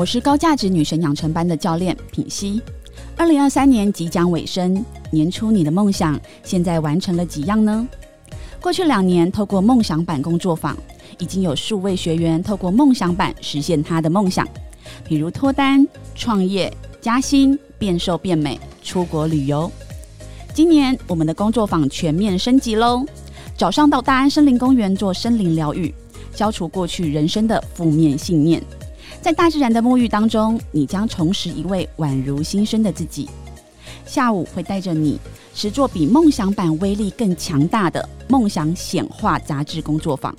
我是高价值女神养成班的教练品熙。二零二三年即将尾声，年初你的梦想现在完成了几样呢？过去两年，透过梦想版工作坊，已经有数位学员透过梦想版实现他的梦想，比如脱单、创业、加薪、变瘦变美、出国旅游。今年我们的工作坊全面升级喽！早上到大安森林公园做森林疗愈，消除过去人生的负面信念。在大自然的沐浴当中，你将重拾一位宛如新生的自己。下午会带着你实做比梦想版威力更强大的梦想显化杂志工作坊，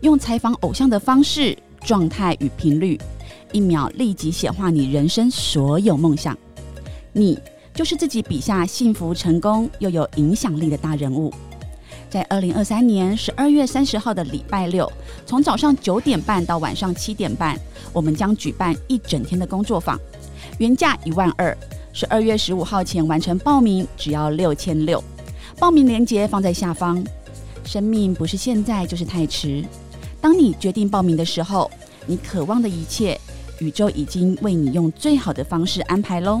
用采访偶像的方式、状态与频率，一秒立即显化你人生所有梦想。你就是自己笔下幸福、成功又有影响力的大人物。在二零二三年十二月三十号的礼拜六，从早上九点半到晚上七点半，我们将举办一整天的工作坊，原价一万二，十二月十五号前完成报名只要六千六。报名链接放在下方。生命不是现在就是太迟，当你决定报名的时候，你渴望的一切，宇宙已经为你用最好的方式安排喽。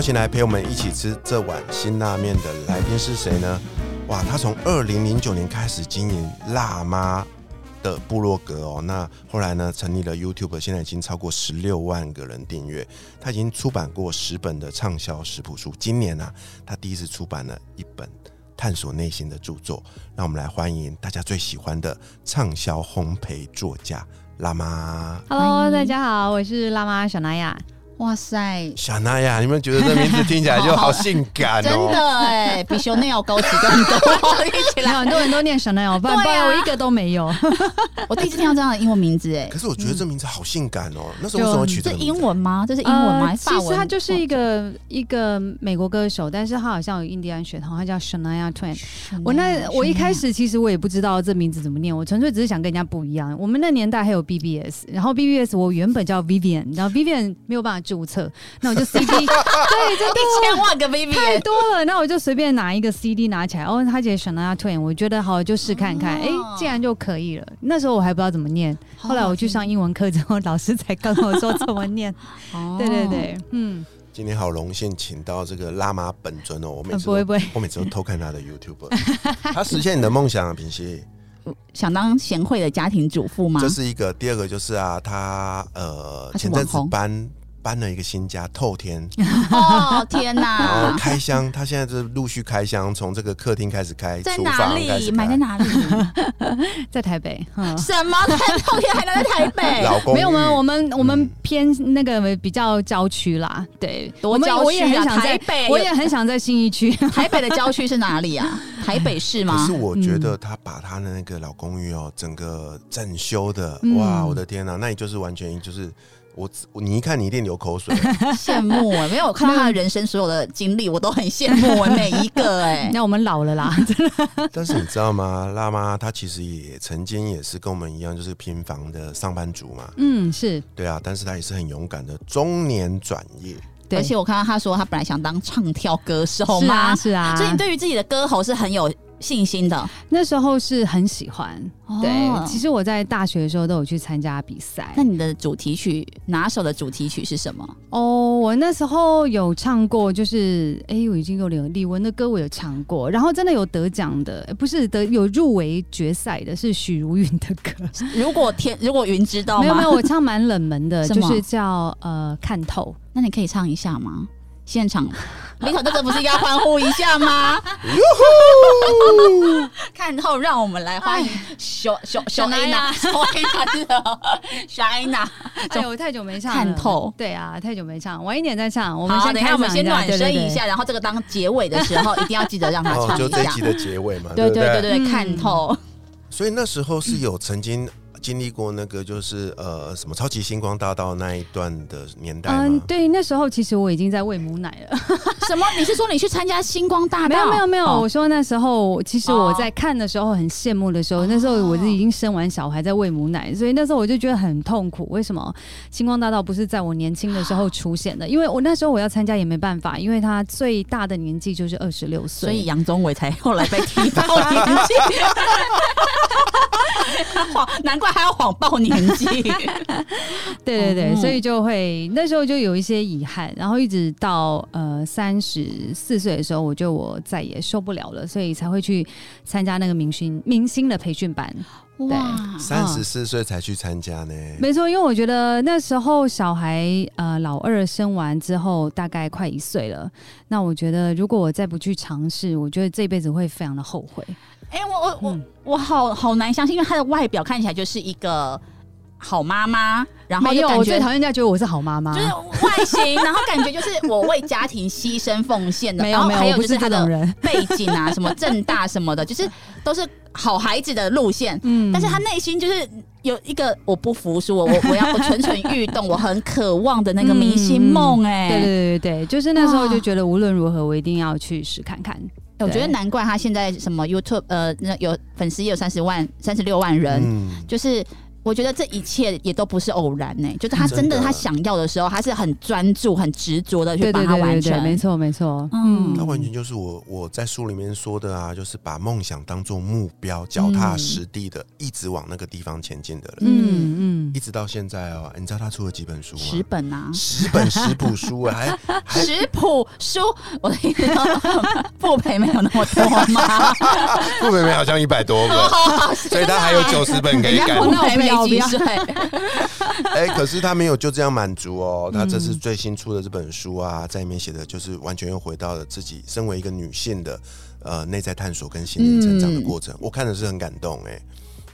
邀请来陪我们一起吃这碗辛辣面的来宾是谁呢？哇，他从二零零九年开始经营辣妈的部落格哦，那后来呢成立了 YouTube，现在已经超过十六万个人订阅。他已经出版过十本的畅销食谱书，今年呢，他第一次出版了一本探索内心的著作。让我们来欢迎大家最喜欢的畅销烘焙作家辣妈。Hello，大家好，我是辣妈小娜雅。哇塞，小娜呀，你们觉得这名字听起来就好性感真哦？的哎，比熊内要高级更多。一起来，很多人都念 Chanel，不然不然我一个都没有。我第一次听到这样的英文名字哎可，是我觉得这名字好性感哦。那时候为什么取这英文吗？这是英文吗？其实他就是一个一个美国歌手，但是他好像有印第安血统，他叫 Shania Twain。我那我一开始其实我也不知道这名字怎么念，我纯粹只是想跟人家不一样。我们那年代还有 BBS，然后 BBS 我原本叫 Vivian，然后 Vivian 没有办法注册，那我就 CD，对，真的一千万个 baby，太多了，那我就随便拿一个 CD 拿起来，哦，他写 Shania Twain，我觉得好就试看看，哎、哦竟然就可以了。那时候我还不知道怎么念，后来我去上英文课之后，老师才跟我说怎么念。哦。对对对，嗯，今天好荣幸请到这个辣妈本尊哦，我每次不会不会，我每次都偷看他的 YouTube，他实现你的梦想啊，平息。想当贤惠的家庭主妇吗？这？是一个，第二个就是啊，他呃前阵子搬搬了一个新家，透天，哦天然后哪，开箱，他现在是陆续开箱，从这个客厅开始开，厨在哪里？买在哪里？在台北，嗯。什么？在透天还能在台北？老公没有，我们我们我们嗯偏那个比较郊区啦，对，多我们我也郊区啊很想在，台北我也很想在新一区。台北的郊区是哪里啊？台北市吗可是？我觉得他把他的那个老公寓哦，整个整修的，嗯哇，我的天哪，那你就是完全就是我，你一看你一定流口水。羡慕哎，没有我看到他的人生所有的经历，我都很羡慕哎，每一个哎。那我们老了啦，但是你知道吗？辣妈她其实也曾经也是跟我们一样，就是平房的上班族嘛。嗯，是对啊，但是她也是很勇敢的中年转业。对而且我看到她说，她本来想当唱跳歌手是嘛啊，是啊，所以你对于自己的歌喉是很有信心的。那时候是很喜欢。对哦，其实我在大学的时候都有去参加比赛那。你的主题曲拿手的主题曲是什么？哦，我那时候有唱过，就是哎、我已经有点李玟的歌我有唱过，然后真的有得奖的，不是得有入围决赛的，是许茹芸的歌。如果天如果云知道吗？没有没有，我唱蛮冷门的，就是叫呃看透。那你可以唱一下吗？现场，李可这个不是应该欢呼一下吗？看后，让我们来欢迎小小 小安娜娜，小 A 娜是的，小安娜。哎我，太久没唱了看透对啊，太久没唱，晚一点再唱。我们好，先等一下我们先暖身一。下，然后这个当结尾的时候，一定要记得让他哦，唱一下就这一集。的结尾嘛，对对对对看透。所以那时候是有曾经经历过那个就是呃什么超级星光大道那一段的年代吗？嗯，对，那时候其实我已经在喂母奶了。什么？你是说你去参加星光大道？没有没有没有，哦我说那时候其实我在看的时候很羡慕的时候，那时候我是已经生完小孩在喂母奶，所以那时候我就觉得很痛苦。为什么星光大道不是在我年轻的时候出现的？因为我那时候我要参加也没办法，因为他最大的年纪就是二十六岁，所以杨宗纬才后来被踢爆年纪。谎，难怪还要谎报年纪。对 对对，嗯所以就会那时候就有一些遗憾，然后一直到呃三十四岁的时候，我就我再也受不了了，所以才会去参加那个明星明星的培训班。哇，三十四岁才去参加呢。没错，因为我觉得那时候小孩呃老二生完之后大概快一岁了，那我觉得如果我再不去尝试，我觉得这辈子会非常的后悔。哎、我我我、嗯我好好难相信，因为她的外表看起来就是一个好妈妈，然后没有，我最讨厌人家觉得我是好妈妈。就是外形，然后感觉就是我为家庭牺牲奉献的，没有没有，然后还有我不就是是她的这种人。背景啊，什么 正大什么的，就是都是好孩子的路线。嗯但是他内心就是有一个我不服输，我我我要我蠢蠢欲动，我很渴望的那个明星梦哎、对对对对，就是那时候就觉得无论如何我一定要去试看看。我觉得难怪他现在什么 YouTube 呃，那有粉丝也有三十万、三十六万人，嗯，就是。我觉得这一切也都不是偶然呢、就是他真真的。的他想要的时候，他是很专注、很执着的去对把它完成。没错没错。嗯。那完全就是我我在书里面说的啊，就是把梦想当做目标，脚踏实地的，一直往那个地方前进的人，嗯嗯一，直到现在哦。你知道他出了几本书吗？十？本啊，十本食谱书啊，还 还。食谱书，我的意思说，复培没有那么多吗？傅培培好像一百多本，所以他还有九十本可以改。人家。复培没那我不要。几岁，哎、可是他没有就这样满足哦，他这次嗯最新出的这本书啊，在里面写的就是完全又回到了自己身为一个女性的呃内在探索跟心灵成长的过程，我看的是很感动哎、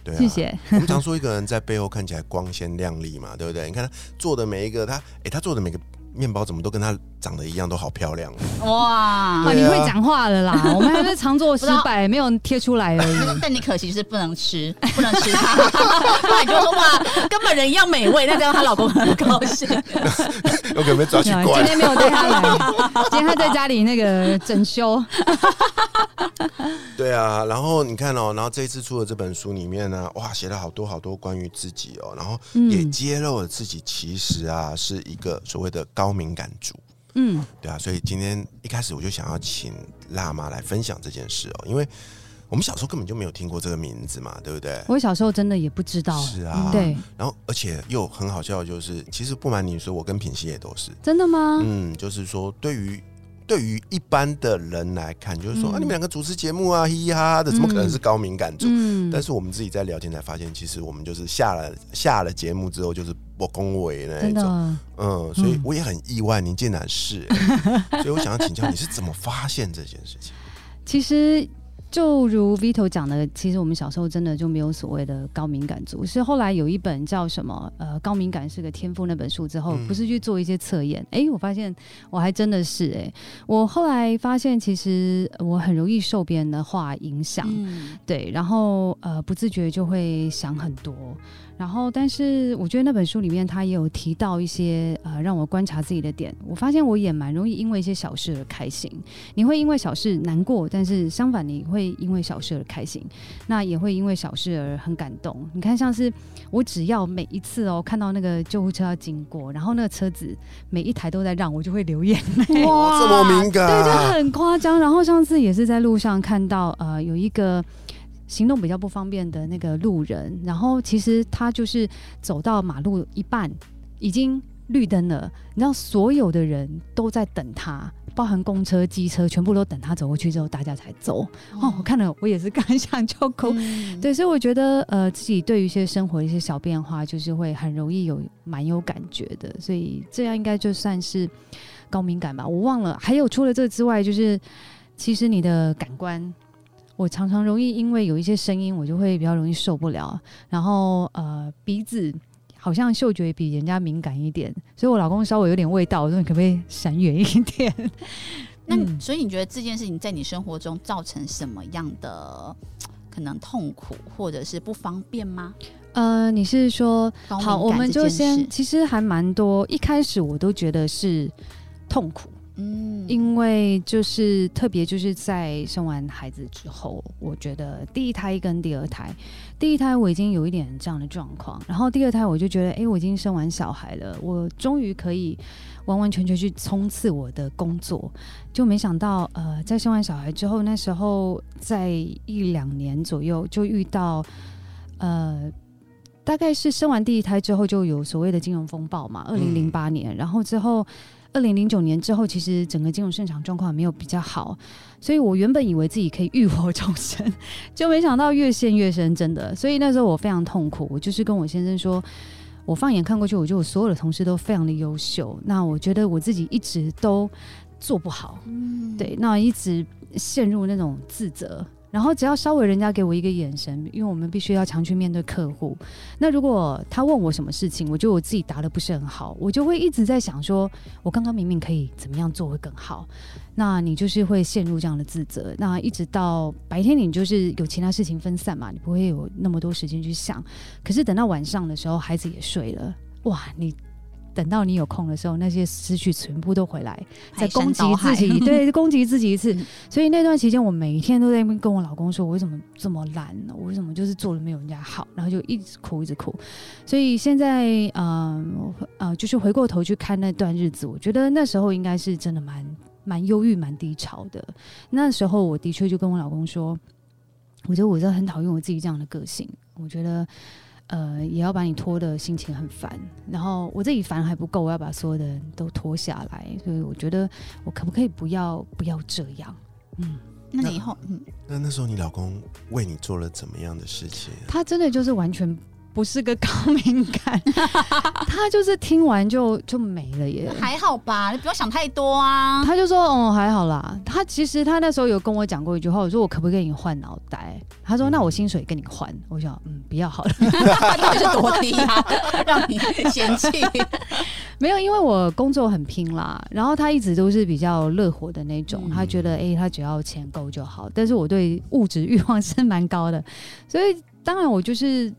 对啊，谢。谢。我们常说一个人在背后看起来光鲜亮丽嘛，对不对？你看他做的每一个，他哎、他做的每个面包怎么都跟他长得一样，都好漂亮哦。哇！你会讲话了啦！我们还是常做失败，没有贴出来而已。但你可惜是不能吃，不能吃它，不然你就说哇，跟本人一样美味，那这样她老公很高兴。我可能被抓去关没有今。天没有带他来，今天他在家里那个整修。对啊，然后你看哦，然后这一次出的这本书里面呢，哇，写了好多好多关于自己哦，然后也嗯揭露了自己其实啊是一个所谓的高敏感族。嗯，对啊，所以今天一开始我就想要请辣妈来分享这件事哦，因为我们小时候根本就没有听过这个名字嘛，对不对？我小时候真的也不知道。是啊，对，然后而且又很好笑，就是其实不瞒你说，我跟品熙也都是，真的吗？嗯，就是说对于。对于一般的人来看，就是说、嗯。啊，你们两个主持节目啊，嘻嘻哈哈的，怎么可能是高敏感族？嗯。但是我们自己在聊天才发现，其实我们就是下了下了节目之后，就是不恭维那种，嗯，所以我也很意外，您竟然是、欸。所以我想要请教你是怎么发现这件事情？其实就如 Vito 讲的，其实我们小时候真的就没有所谓的高敏感族，是后来有一本叫什么呃高敏感是个天赋那本书之后，嗯。不是去做一些测验，诶，我发现我还真的是诶，我后来发现其实我很容易受别人的话影响，嗯，对，然后呃不自觉就会想很多，然后但是我觉得那本书里面他也有提到一些呃让我观察自己的点，我发现我也蛮容易因为一些小事而开心，你会因为小事难过，但是相反你会因为小事而开心，那也会因为小事而很感动。你看像是我只要每一次哦看到那个救护车要经过，然后那个车子每一台都在让我就会流眼泪。哇，这么敏感，对，就很夸张。然后上次也是在路上看到，呃，有一个行动比较不方便的那个路人，然后其实他就是走到马路一半，已经绿灯了，你知道所有的人都在等他。包含公车、机车，全部都等他走过去之后，大家才走。哦，我看了，我也是刚想就哭。嗯对，所以我觉得，呃，自己对于一些生活的一些小变化，就是会很容易有蛮有感觉的，所以这样应该就算是高敏感吧。我忘了，还有除了这之外，就是其实你的感官，我常常容易因为有一些声音，我就会比较容易受不了。然后呃，鼻子好像嗅觉比人家敏感一点，所以我老公稍微有点味道，我说你可不可以闪远一点？那嗯所以你觉得这件事情在你生活中造成什么样的可能痛苦或者是不方便吗？呃，你是说好，我们就先，其实还蛮多。一开始我都觉得是痛苦，嗯因为就是特别就是在生完孩子之后，我觉得第一胎跟第二胎，第一胎我已经有一点这样的状况，然后第二胎我就觉得，哎、我已经生完小孩了，我终于可以完完全全去冲刺我的工作，就没想到，呃，在生完小孩之后，那时候在一两年左右就遇到，呃。大概是生完第一胎之后，就有所谓的金融风暴嘛，二零零八年，然后之后二零零九年之后，其实整个金融市场状况没有比较好，所以我原本以为自己可以浴火重生，就没想到越陷越深，真的。所以那时候我非常痛苦，我就是跟我先生说，我放眼看过去，我觉得我所有的同事都非常的优秀，那我觉得我自己一直都做不好，嗯对，那一直陷入那种自责。然后只要稍微人家给我一个眼神，因为我们必须要常去面对客户。那如果他问我什么事情，我觉得我自己答的不是很好，我就会一直在想说，我刚刚明明可以怎么样做会更好。那你就是会陷入这样的自责。那一直到白天，你就是有其他事情分散嘛，你不会有那么多时间去想。可是等到晚上的时候，孩子也睡了，哇，你。等到你有空的时候，那些思绪全部都回来，在攻击自己，对，攻击自己一次嗯。所以那段期间，我每天都在那边跟我老公说，我为什么这么懒呢？我为什么就是做的没有人家好？然后就一直哭，一直哭。所以现在，嗯呃，就是回过头去看那段日子，我觉得那时候应该是真的蛮蛮忧郁、蛮低潮的。那时候我的确就跟我老公说，我觉得我真的很讨厌我自己这样的个性，我觉得。呃，也要把你拖的心情很烦，然后我自己烦还不够，我要把所有的人都拖下来，所以我觉得我可不可以不要不要这样？嗯，那你以后嗯，那那时候你老公为你做了怎么样的事情？他真的就是完全不是个高敏感，他就是听完就就没了耶。还好吧，你不要想太多啊。他就说：“哦，还好啦。”他其实他那时候有跟我讲过一句话，我说：“我可不可以跟你换脑袋？”他说：“那我薪水跟你换。”我想：“嗯，不要好了。到底是多低啊，让你嫌弃？”没有，因为我工作很拼啦，然后他一直都是比较乐活的那种，嗯他觉得哎、他只要钱够就好。但是我对物质欲望是蛮高的，所以当然我就是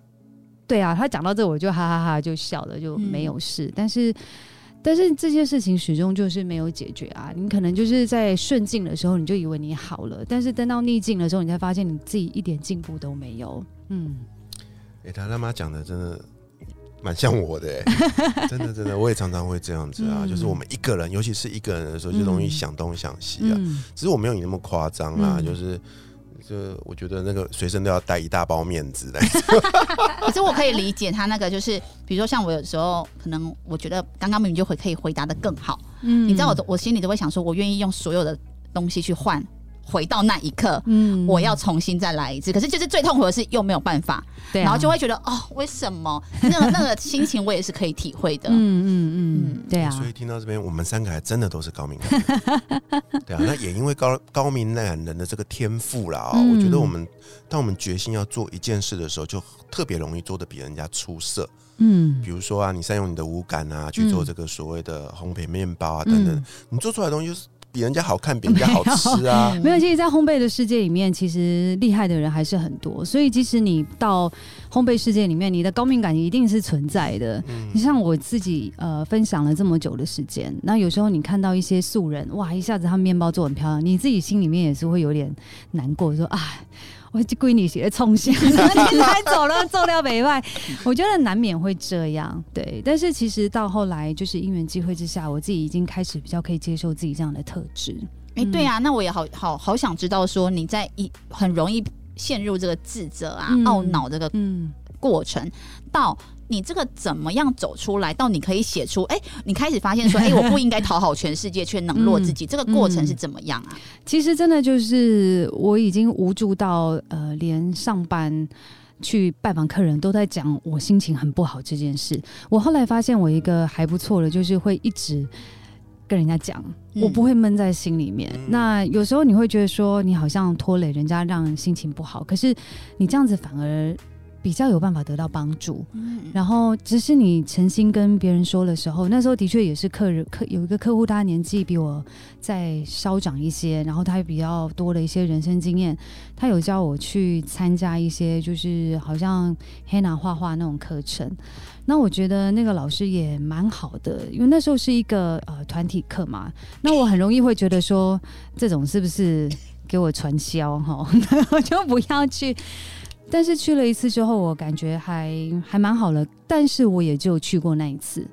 对啊，他讲到这我就哈哈哈就笑了，就没有事。但是但是这件事情始终就是没有解决啊。你可能就是在顺境的时候，你就以为你好了，但是等到逆境的时候，你才发现你自己一点进步都没有。嗯，哎、他他妈讲的真的蛮像我的、哎，真的真的，我也常常会这样子啊，嗯就是我们一个人，尤其是一个人的时候，就容易嗯想东想西啊。嗯只是我没有你那么夸张啦，嗯就是。就我觉得那个随身都要带一大包面子的，可是我可以理解他那个，就是比如说像我有时候可能我觉得刚刚明明就会可以回答的更好，嗯。你知道我我心里都会想说，我愿意用所有的东西去换，回到那一刻。嗯。我要重新再来一次，可是就是最痛苦的是又没有办法，对啊。然后就会觉得哦，为什么？那个 那个心情我也是可以体会的。嗯嗯嗯嗯，对啊，所以听到这边，我们三个还真的都是高敏感，对啊，那也因为高高敏感人的这个天赋啦、哦，嗯。我觉得我们当我们决心要做一件事的时候，就特别容易做的比人家出色。嗯。比如说啊，你善用你的五感啊，去做这个所谓的烘焙面包啊等等，嗯。你做出来的东西就是比人家好看，比人家好 吃啊。没有，其实，在烘焙的世界里面，其实厉害的人还是很多。所以，即使你到烘焙世界里面，你的高敏感一定是存在的。嗯你像我自己，呃，分享了这么久的时间，那有时候你看到一些素人，哇，一下子他们面包做很漂亮，你自己心里面也是会有点难过，说啊。我这闺女学冲线，今天还走了，走了北外，我觉得难免会这样，对。但是其实到后来，就是因缘机会之下，我自己已经开始比较可以接受自己这样的特质。哎、对啊，那我也好好好想知道说你在一很容易陷入这个自责啊、嗯懊恼这个嗯，过程，到你这个怎么样走出来，到你可以写出，哎、你开始发现说，哎、我不应该讨好全世界，却冷落自己，这个过程是怎么样啊？其实真的就是我已经无助到呃，连上班。去拜访客人都在讲我心情很不好这件事。我后来发现我一个还不错的，就是会一直跟人家讲，嗯我不会闷在心里面。嗯那有时候你会觉得说你好像拖累人家，让心情不好，可是你这样子反而。比较有办法得到帮助。嗯然后，只是你诚心跟别人说的时候，那时候的确也是客人客有一个客户，他年纪比我再稍长一些，然后他比较多的一些人生经验，他有叫我去参加一些就是好像黑拿画画那种课程。那我觉得那个老师也蛮好的，因为那时候是一个呃团体课嘛，那我很容易会觉得说这种是不是给我传销哈，我 就不要去。但是去了一次之后，我感觉还还蛮好的。但是我也就去过那一次。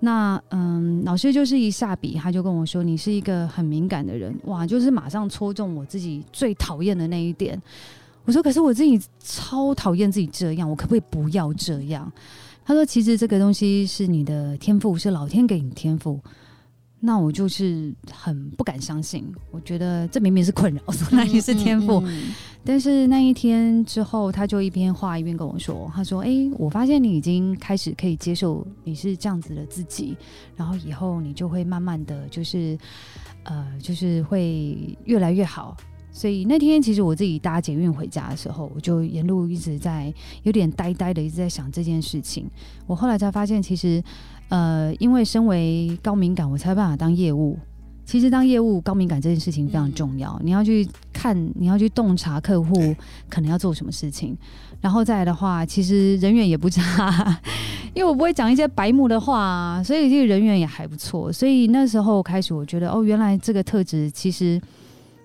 那嗯，老师就是一下笔，他就跟我说：“你是一个很敏感的人，哇，就是马上戳中我自己最讨厌的那一点。”我说：“可是我自己超讨厌自己这样，我可不可以不要这样？”他说：“其实这个东西是你的天赋，是老天给你天赋。”那我就是很不敢相信，我觉得这明明是困扰，那也是天赋。但是那一天之后，他就一边画一边跟我说：“他说，哎，我发现你已经开始可以接受你是这样子的自己，然后以后你就会慢慢的就是，呃，就是会越来越好。所以那天其实我自己搭捷运回家的时候，我就沿路一直在有点呆呆的一直在想这件事情。我后来才发现，其实，呃，因为身为高敏感，我才有办法当业务。”其实当业务高敏感这件事情非常重要，你要去看，你要去洞察客户可能要做什么事情，然后再来的话，其实人缘也不差，因为我不会讲一些白目的话，所以这个人缘也还不错。所以那时候开始，我觉得哦，原来这个特质其实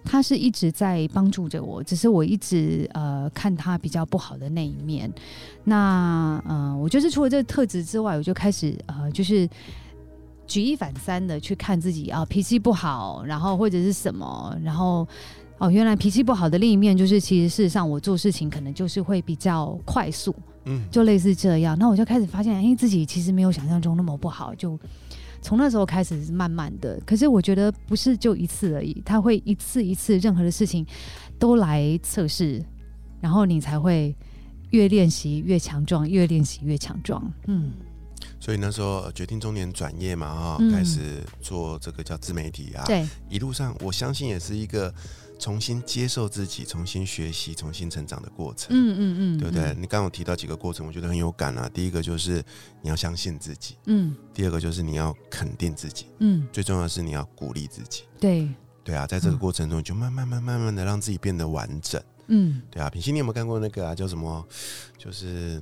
他是一直在帮助着我，只是我一直呃看他比较不好的那一面。那嗯，我就是除了这个特质之外，我就开始呃就是。举一反三的去看自己啊，脾气不好，然后或者是什么，然后哦，原来脾气不好的另一面就是，其实事实上我做事情可能就是会比较快速，嗯，就类似这样。那我就开始发现，哎，自己其实没有想象中那么不好。就从那时候开始是慢慢的，可是我觉得不是就一次而已，他会一次一次任何的事情都来测试，然后你才会越练习越强壮，越练习越强壮，嗯。所以那时候决定中年转业嘛，哈，开始做这个叫自媒体啊。对，一路上我相信也是一个重新接受自己、重新学习、重新成长的过程。嗯嗯嗯，对不对？你刚刚提到几个过程，我觉得很有感啊。第一个就是你要相信自己，嗯。第二个就是你要肯定自己，嗯。最重要的是你要鼓励自己。对，对啊，在这个过程中就慢慢、慢、慢慢的让自己变得完整。嗯，对啊。品心，你有没有看过那个啊？叫什么？就是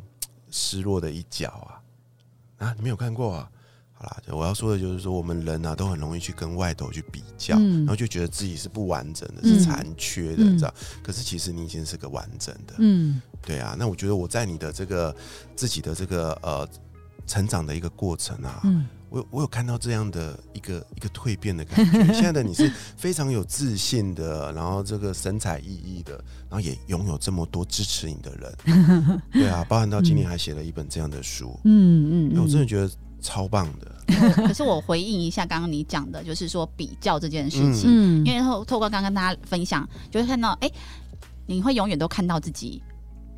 失落的一角啊。啊，你没有看过啊？好啦，我要说的就是说，我们人啊，都很容易去跟外头去比较，然后就觉得自己是不完整的，是残缺的，你知道？可是其实你已经是个完整的，嗯，对啊。那我觉得我在你的这个自己的这个呃成长的一个过程啊，我我有看到这样的一个一个蜕变的感觉。现在的你是非常有自信的，然后这个神采奕奕的，然后也拥有这么多支持你的人，对啊，包含到今年还写了一本这样的书，嗯嗯，我真的觉得超棒的。可是我回应一下刚刚你讲的，就是说比较这件事情，嗯因为透透过刚刚大家分享，就会看到，哎，你会永远都看到自己。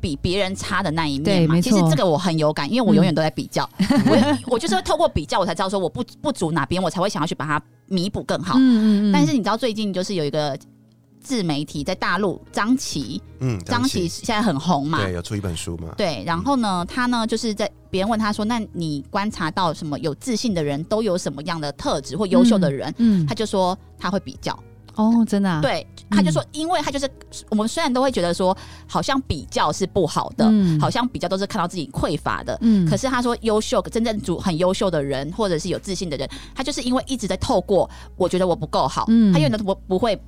比别人差的那一面嘛，其实这个我很有感，因为我永远都在比较，我我就是透过比较，我才知道说我不不足哪边，我才会想要去把它弥补更好。嗯嗯但是你知道最近就是有一个自媒体在大陆，张琪，嗯，张琪。现在很红嘛，对，有出一本书嘛，对。然后呢，他呢就是在别人问他说，那你观察到什么有自信的人都有什么样的特质或优秀的人？嗯，他就说他会比较。哦，真的，对，他就说，因为他就是我们虽然都会觉得说，好像比较是不好的，好像比较都是看到自己匮乏的，嗯，可是他说，优秀真正主很优秀的人，或者是有自信的人，他就是因为一直在透过，我觉得我不够好，嗯，他永远都不不会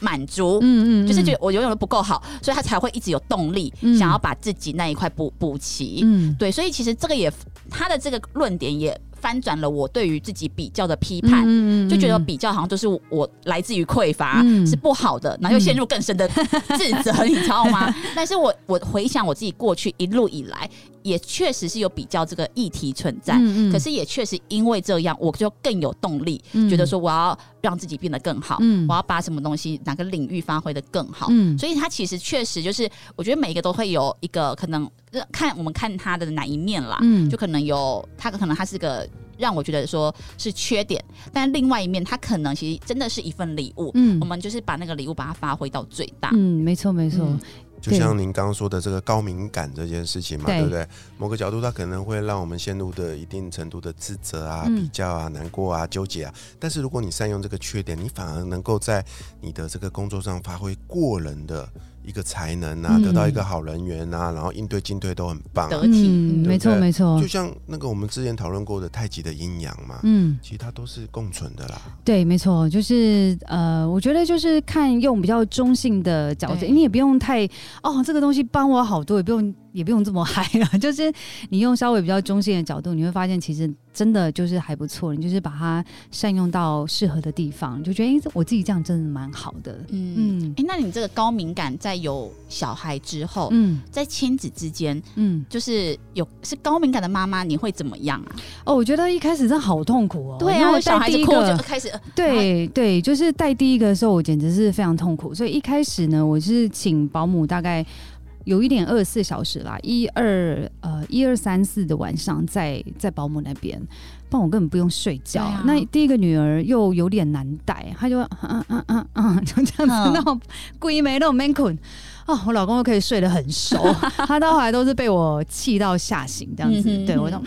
满足，嗯嗯，就是觉得我永远都不够好，所以他才会一直有动力，想要把自己那一块补补齐，嗯，对，所以其实这个也他的这个论点也。翻转了我对于自己比较的批判，嗯就觉得比较好像都是我来自于匮乏是不好的，然后又陷入更深的 自责，你知道吗？但是我我回想我自己过去一路以来。也确实是有比较这个议题存在，可是也确实因为这样，我就更有动力，觉得说我要让自己变得更好，我要把什么东西哪个领域发挥的更好。嗯所以它其实确实就是，我觉得每一个都会有一个可能看我们看它的哪一面啦，就可能有它可能它是个让我觉得说是缺点，但另外一面它可能其实真的是一份礼物。嗯，我们就是把那个礼物把它发挥到最大。嗯，没错没错。就像您刚刚说的这个高敏感这件事情嘛，对对不对？某个角度它可能会让我们陷入的一定程度的自责啊、嗯比较啊、难过啊、纠结啊。但是如果你善用这个缺点，你反而能够在你的这个工作上发挥过人的一个才能啊，嗯得到一个好人缘啊，然后应对进退都很棒、啊得。体嗯，没错对没错就，像那个我们之前讨论过的太极的阴阳嘛，嗯。其实它都是共存的啦。对，没错，就是呃，我觉得就是看用比较中性的角度，对你也不用太哦，这个东西帮我好多，也不用也不用这么嗨啊，就是你用稍微比较中性的角度，你会发现其实真的就是还不错，你就是把它善用到适合的地方，就觉得哎、诶我自己这样真的蛮好的，嗯。嗯。哎、那你这个高敏感在有小孩之后，嗯。在亲子之间，嗯，就是有是高敏感的妈妈，你会怎么样啊？哦，我觉得一开始真的好痛苦哦，对啊，我小孩子一个就开始，呃对对，就是带第一个的时候，我简直是非常痛苦。所以一开始呢，我是请保姆，大概有一点二十四小时啦，一二呃一二三四的晚上在在保姆那边，不然我根本不用睡觉。啊那第一个女儿又有点难带，她就嗯嗯嗯嗯，就这样子嗯那种鬼没那种 man 困。哦，我老公又可以睡得很熟，他到后来都是被我气到吓醒这样子。嗯哼对我都，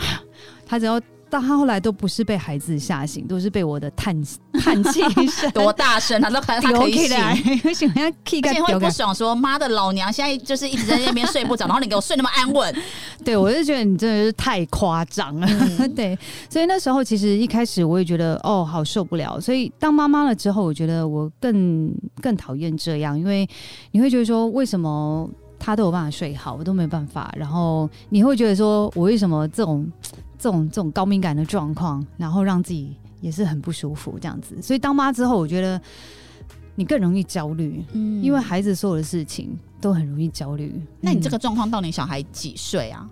他只要到他后来都不是被孩子吓醒，都是被我的叹 叹气声多大声他，都可能他可以醒。来，我想要 kick 而且会。不爽说，妈的老娘现在就是一直在那边睡不着，然后你给我睡那么安稳，对我就觉得你真的是太夸张了。嗯 对，所以那时候其实一开始我也觉得哦，好受不了。所以当妈妈了之后，我觉得我更更讨厌这样，因为你会觉得说，为什么他都有办法睡好，我都没办法？然后你会觉得说我为什么这种这种这种高敏感的状况，然后让自己也是很不舒服这样子。所以当妈之后，我觉得你更容易焦虑，嗯因为孩子所有的事情都很容易焦虑。嗯那你这个状况到你小孩几岁啊？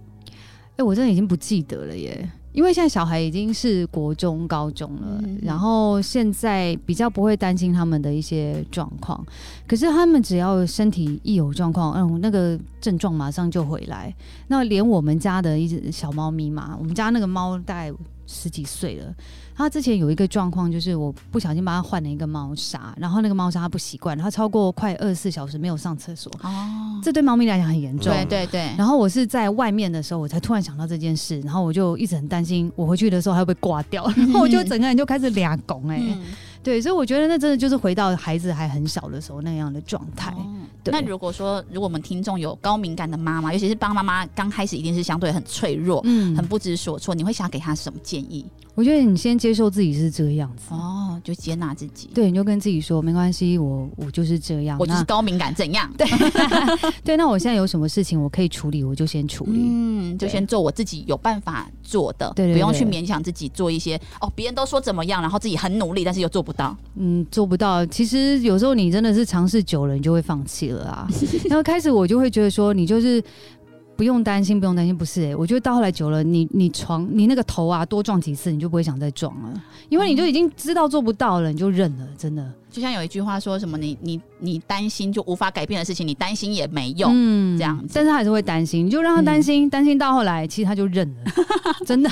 哎、我真的已经不记得了耶，因为现在小孩已经是国中、高中了，嗯然后现在比较不会担心他们的一些状况，可是他们只要身体一有状况，嗯，那个症状马上就回来。那连我们家的一只小猫咪嘛，我们家那个猫大概十几岁了。它之前有一个状况，就是我不小心帮它换了一个猫砂，然后那个猫砂它不习惯，它超过快二十四小时没有上厕所，哦，这对猫咪来讲很严重。对对对，然后我是在外面的时候，我才突然想到这件事，然后我就一直很担心，我回去的时候还会被挂掉，然后我就整个人就开始俩拱哎，嗯。对，所以我觉得那真的就是回到孩子还很小的时候那样的状态。哦。那如果说，如果我们听众有高敏感的妈妈，尤其是帮妈妈刚开始一定是相对很脆弱、嗯。很不知所措，你会想给她什么建议？我觉得你先接受自己是这个样子，哦，就接纳自己。对，你就跟自己说没关系，我我就是这样，我就是高敏感，怎样？对 对，那我现在有什么事情我可以处理，我就先处理。嗯，就先做我自己有办法做的，对对不用去勉强自己做一些哦，别人都说怎么样，然后自己很努力，但是又做不到。嗯，做不到。其实有时候你真的是尝试久了，你就会放弃了啊。然后开始我就会觉得说，你就是不用担心，不用担心。不是、欸，我觉得到后来久了，你你床你那个头啊多撞几次，你就不会想再撞了，因为你就已经知道做不到了，你就认了，真的。就像有一句话说什么，你你你担心就无法改变的事情，你担心也没用。嗯这样子但是他还是会担心，你就让他担心，担心到后来，其实他就认了，真的。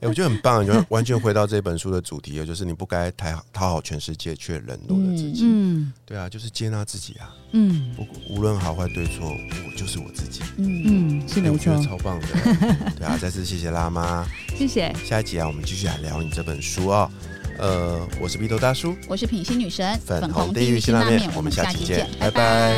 哎、我觉得很棒，就 完全回到这本书的主题了，就是你不该讨好讨好全世界，却冷落了自己。嗯对啊，就是接纳自己啊，嗯不无论好坏对错，我就是我自己。嗯，嗯，是哎，没错我觉得。超棒的。对啊，再次谢谢辣妈。谢谢。下一集啊，我们继续来聊你这本书哦。呃，我是鼻头大叔，我是品心女神，粉红地狱辛拉面，我们下期见，拜拜